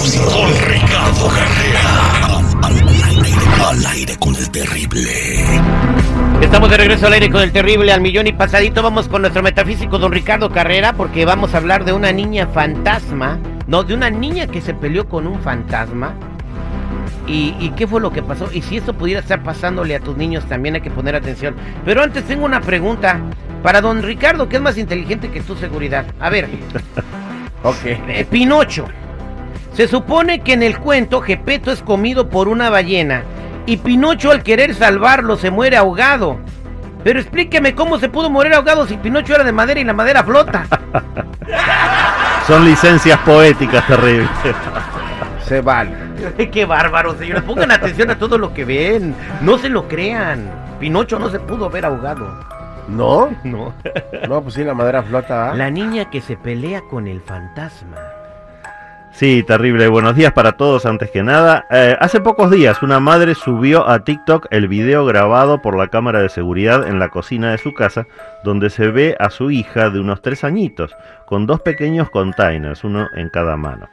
Con Ricardo Carrera. Al, aire, al aire con el terrible. Estamos de regreso al aire con el terrible al millón y pasadito. Vamos con nuestro metafísico don Ricardo Carrera porque vamos a hablar de una niña fantasma. No, de una niña que se peleó con un fantasma. ¿Y, y qué fue lo que pasó? Y si esto pudiera estar pasándole a tus niños, también hay que poner atención. Pero antes tengo una pregunta para don Ricardo, que es más inteligente que tu seguridad. A ver. Ok. Eh, Pinocho. Se supone que en el cuento Gepeto es comido por una ballena y Pinocho al querer salvarlo se muere ahogado. Pero explíqueme cómo se pudo morir ahogado si Pinocho era de madera y la madera flota. Son licencias poéticas terribles. Se vale. Qué bárbaro, señores. Pongan atención a todo lo que ven. No se lo crean. Pinocho no se pudo ver ahogado. ¿No? No. No, pues sí, la madera flota. ¿ah? La niña que se pelea con el fantasma. Sí, terrible. Buenos días para todos antes que nada. Eh, hace pocos días una madre subió a TikTok el video grabado por la cámara de seguridad en la cocina de su casa, donde se ve a su hija de unos tres añitos, con dos pequeños containers, uno en cada mano.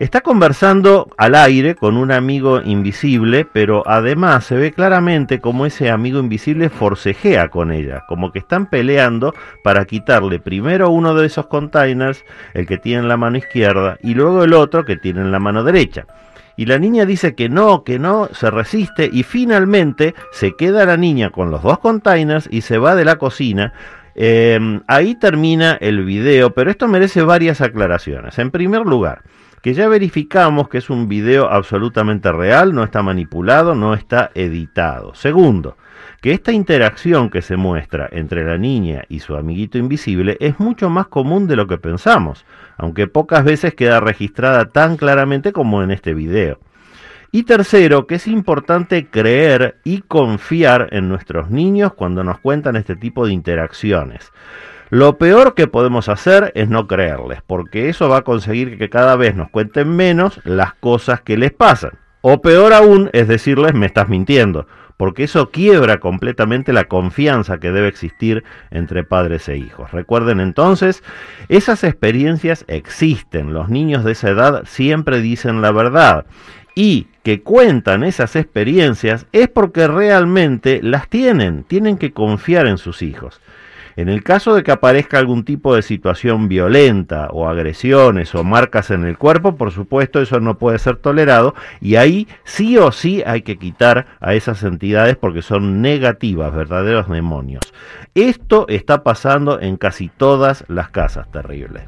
Está conversando al aire con un amigo invisible, pero además se ve claramente como ese amigo invisible forcejea con ella, como que están peleando para quitarle primero uno de esos containers, el que tiene en la mano izquierda, y luego el otro que tiene en la mano derecha. Y la niña dice que no, que no, se resiste y finalmente se queda la niña con los dos containers y se va de la cocina. Eh, ahí termina el video, pero esto merece varias aclaraciones. En primer lugar, que ya verificamos que es un video absolutamente real, no está manipulado, no está editado. Segundo, que esta interacción que se muestra entre la niña y su amiguito invisible es mucho más común de lo que pensamos, aunque pocas veces queda registrada tan claramente como en este video. Y tercero, que es importante creer y confiar en nuestros niños cuando nos cuentan este tipo de interacciones. Lo peor que podemos hacer es no creerles, porque eso va a conseguir que cada vez nos cuenten menos las cosas que les pasan. O peor aún es decirles me estás mintiendo, porque eso quiebra completamente la confianza que debe existir entre padres e hijos. Recuerden entonces, esas experiencias existen, los niños de esa edad siempre dicen la verdad y que cuentan esas experiencias es porque realmente las tienen, tienen que confiar en sus hijos. En el caso de que aparezca algún tipo de situación violenta o agresiones o marcas en el cuerpo, por supuesto eso no puede ser tolerado y ahí sí o sí hay que quitar a esas entidades porque son negativas, verdaderos demonios. Esto está pasando en casi todas las casas terribles.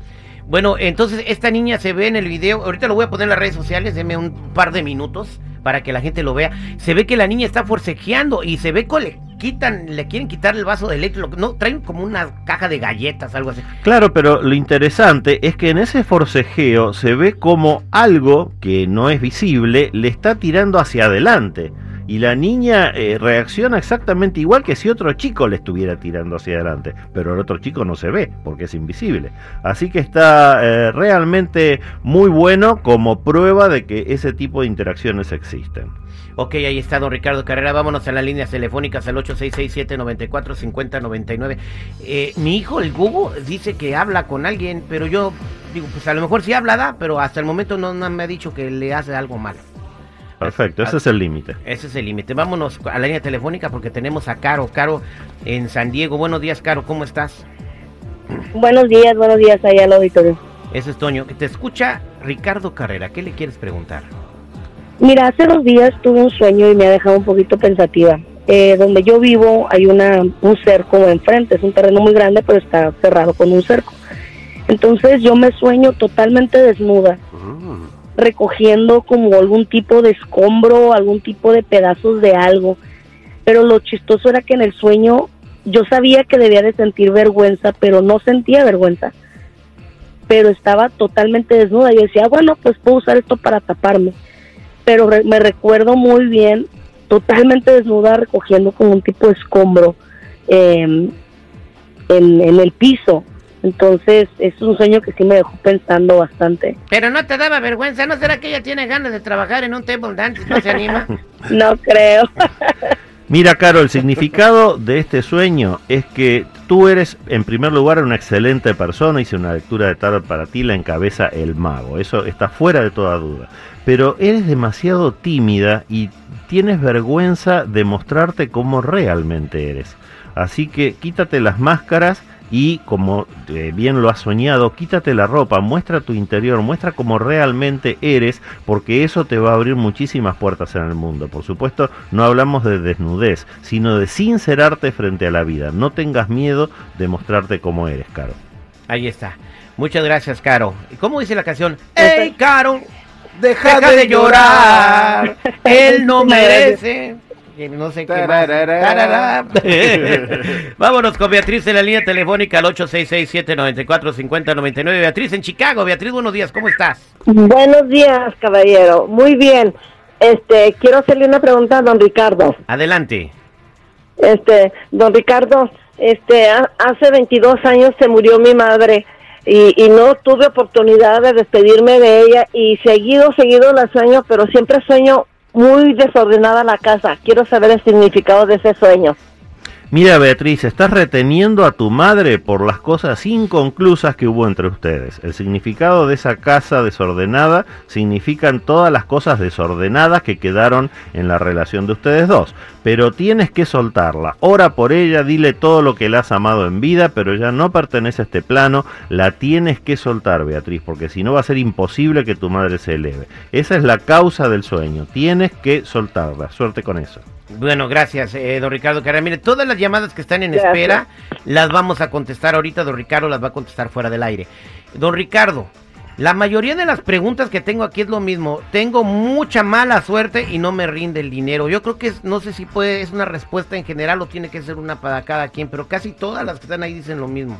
Bueno, entonces esta niña se ve en el video, ahorita lo voy a poner en las redes sociales, deme un par de minutos para que la gente lo vea. Se ve que la niña está forcejeando y se ve le le quieren quitar el vaso de leche, no, traen como una caja de galletas, algo así. Claro, pero lo interesante es que en ese forcejeo se ve como algo que no es visible le está tirando hacia adelante. Y la niña eh, reacciona exactamente igual que si otro chico le estuviera tirando hacia adelante. Pero el otro chico no se ve porque es invisible. Así que está eh, realmente muy bueno como prueba de que ese tipo de interacciones existen. Ok, ahí está don Ricardo Carrera, vámonos a las líneas telefónicas al 8667-945099. Eh, mi hijo, el Gugu, dice que habla con alguien, pero yo digo, pues a lo mejor sí habla, da, pero hasta el momento no, no me ha dicho que le hace algo malo. Perfecto, ese es el límite. Ese es el límite. Vámonos a la línea telefónica porque tenemos a Caro. Caro en San Diego. Buenos días, Caro. ¿Cómo estás? Buenos días, buenos días allá al auditorio. Ese es Toño. Que te escucha Ricardo Carrera. ¿Qué le quieres preguntar? Mira, hace dos días tuve un sueño y me ha dejado un poquito pensativa. Eh, donde yo vivo hay una un cerco enfrente, es un terreno muy grande, pero está cerrado con un cerco. Entonces yo me sueño totalmente desnuda, recogiendo como algún tipo de escombro, algún tipo de pedazos de algo. Pero lo chistoso era que en el sueño yo sabía que debía de sentir vergüenza, pero no sentía vergüenza. Pero estaba totalmente desnuda. Yo decía, bueno, pues puedo usar esto para taparme. Pero me recuerdo muy bien, totalmente desnuda, recogiendo como un tipo de escombro en, en el piso. Entonces, es un sueño que sí me dejó pensando bastante. Pero no te daba vergüenza. ¿No será que ella tiene ganas de trabajar en un table dance? ¿No se anima? No creo. Mira, Caro, el significado de este sueño es que tú eres, en primer lugar, una excelente persona. Hice una lectura de tarot para ti, la encabeza el mago. Eso está fuera de toda duda. Pero eres demasiado tímida y tienes vergüenza de mostrarte como realmente eres. Así que quítate las máscaras y como eh, bien lo has soñado, quítate la ropa, muestra tu interior, muestra cómo realmente eres, porque eso te va a abrir muchísimas puertas en el mundo. Por supuesto, no hablamos de desnudez, sino de sincerarte frente a la vida. No tengas miedo de mostrarte como eres, Caro. Ahí está. Muchas gracias, Caro. ¿Y ¿Cómo dice la canción? ¡Ey, Caro! Deja, Deja de llorar. Él no merece. Y No sé qué más. Vámonos con Beatriz en la línea telefónica al 866-794-5099. Beatriz en Chicago. Beatriz, buenos días. ¿Cómo estás? Buenos días, caballero. Muy bien. Este, quiero hacerle una pregunta a don Ricardo. Adelante. Este, don Ricardo, este, ha- hace 22 años se murió mi madre y, y no tuve oportunidad de despedirme de ella y seguido, seguido la sueño, pero siempre sueño muy desordenada la casa. Quiero saber el significado de ese sueño. Mira, Beatriz, estás reteniendo a tu madre por las cosas inconclusas que hubo entre ustedes. El significado de esa casa desordenada significan todas las cosas desordenadas que quedaron en la relación de ustedes dos. Pero tienes que soltarla. Ora por ella, dile todo lo que le has amado en vida, pero ya no pertenece a este plano. La tienes que soltar, Beatriz, porque si no va a ser imposible que tu madre se eleve. Esa es la causa del sueño. Tienes que soltarla. Suerte con eso. Bueno, gracias, eh, don Ricardo Carrera. Mire, todas las llamadas que están en Gracias. espera las vamos a contestar ahorita. Don Ricardo las va a contestar fuera del aire. Don Ricardo, la mayoría de las preguntas que tengo aquí es lo mismo. Tengo mucha mala suerte y no me rinde el dinero. Yo creo que es- no sé si puede, es una respuesta en general o tiene que ser una para cada quien, pero casi todas las que están ahí dicen lo mismo.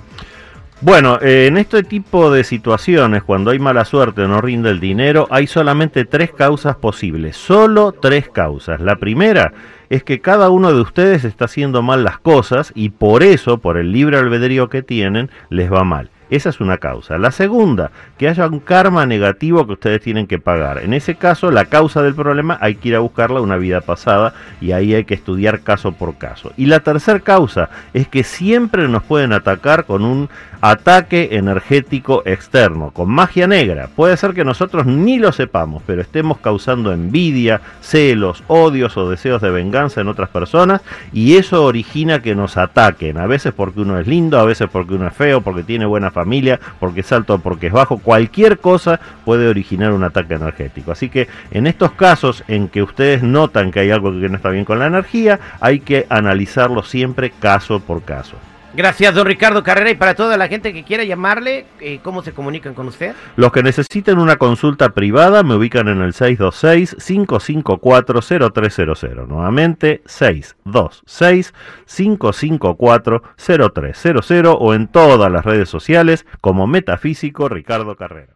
Bueno, eh, en este tipo de situaciones, cuando hay mala suerte o no rinde el dinero, hay solamente tres causas posibles. Solo tres causas. La primera es que cada uno de ustedes está haciendo mal las cosas y por eso, por el libre albedrío que tienen, les va mal. Esa es una causa. La segunda, que haya un karma negativo que ustedes tienen que pagar. En ese caso, la causa del problema hay que ir a buscarla una vida pasada y ahí hay que estudiar caso por caso. Y la tercera causa es que siempre nos pueden atacar con un ataque energético externo, con magia negra. Puede ser que nosotros ni lo sepamos, pero estemos causando envidia, celos, odios o deseos de venganza en otras personas y eso origina que nos ataquen, a veces porque uno es lindo, a veces porque uno es feo, porque tiene buena familia, porque es alto, porque es bajo, cualquier cosa puede originar un ataque energético. Así que en estos casos en que ustedes notan que hay algo que no está bien con la energía, hay que analizarlo siempre caso por caso. Gracias, don Ricardo Carrera. Y para toda la gente que quiera llamarle, eh, ¿cómo se comunican con usted? Los que necesiten una consulta privada me ubican en el 626-554-0300. Nuevamente, 626-554-0300 o en todas las redes sociales como Metafísico Ricardo Carrera.